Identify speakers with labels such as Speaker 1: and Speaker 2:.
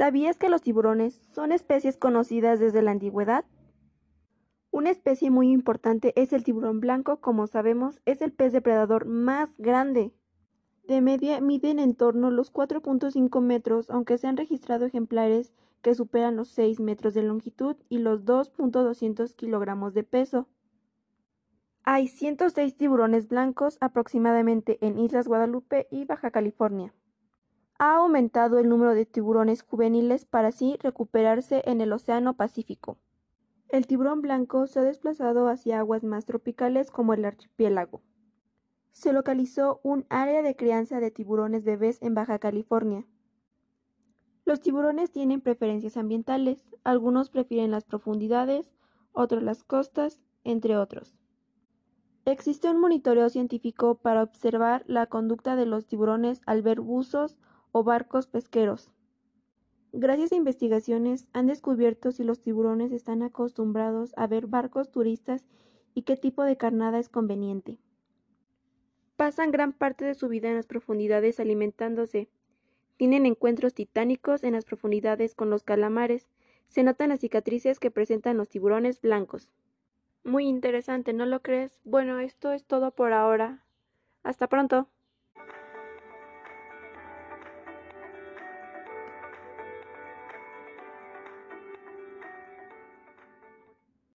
Speaker 1: ¿Sabías que los tiburones son especies conocidas desde la antigüedad? Una especie muy importante es el tiburón blanco, como sabemos, es el pez depredador más grande. De media miden en torno los 4.5 metros, aunque se han registrado ejemplares que superan los 6 metros de longitud y los 2.200 kilogramos de peso. Hay 106 tiburones blancos aproximadamente en Islas Guadalupe y Baja California ha aumentado el número de tiburones juveniles para así recuperarse en el Océano Pacífico. El tiburón blanco se ha desplazado hacia aguas más tropicales como el archipiélago. Se localizó un área de crianza de tiburones bebés en Baja California. Los tiburones tienen preferencias ambientales, algunos prefieren las profundidades, otros las costas, entre otros. Existe un monitoreo científico para observar la conducta de los tiburones al ver buzos o barcos pesqueros. Gracias a investigaciones han descubierto si los tiburones están acostumbrados a ver barcos turistas y qué tipo de carnada es conveniente. Pasan gran parte de su vida en las profundidades alimentándose. Tienen encuentros titánicos en las profundidades con los calamares. Se notan las cicatrices que presentan los tiburones blancos. Muy interesante, ¿no lo crees? Bueno, esto es todo por ahora. Hasta pronto.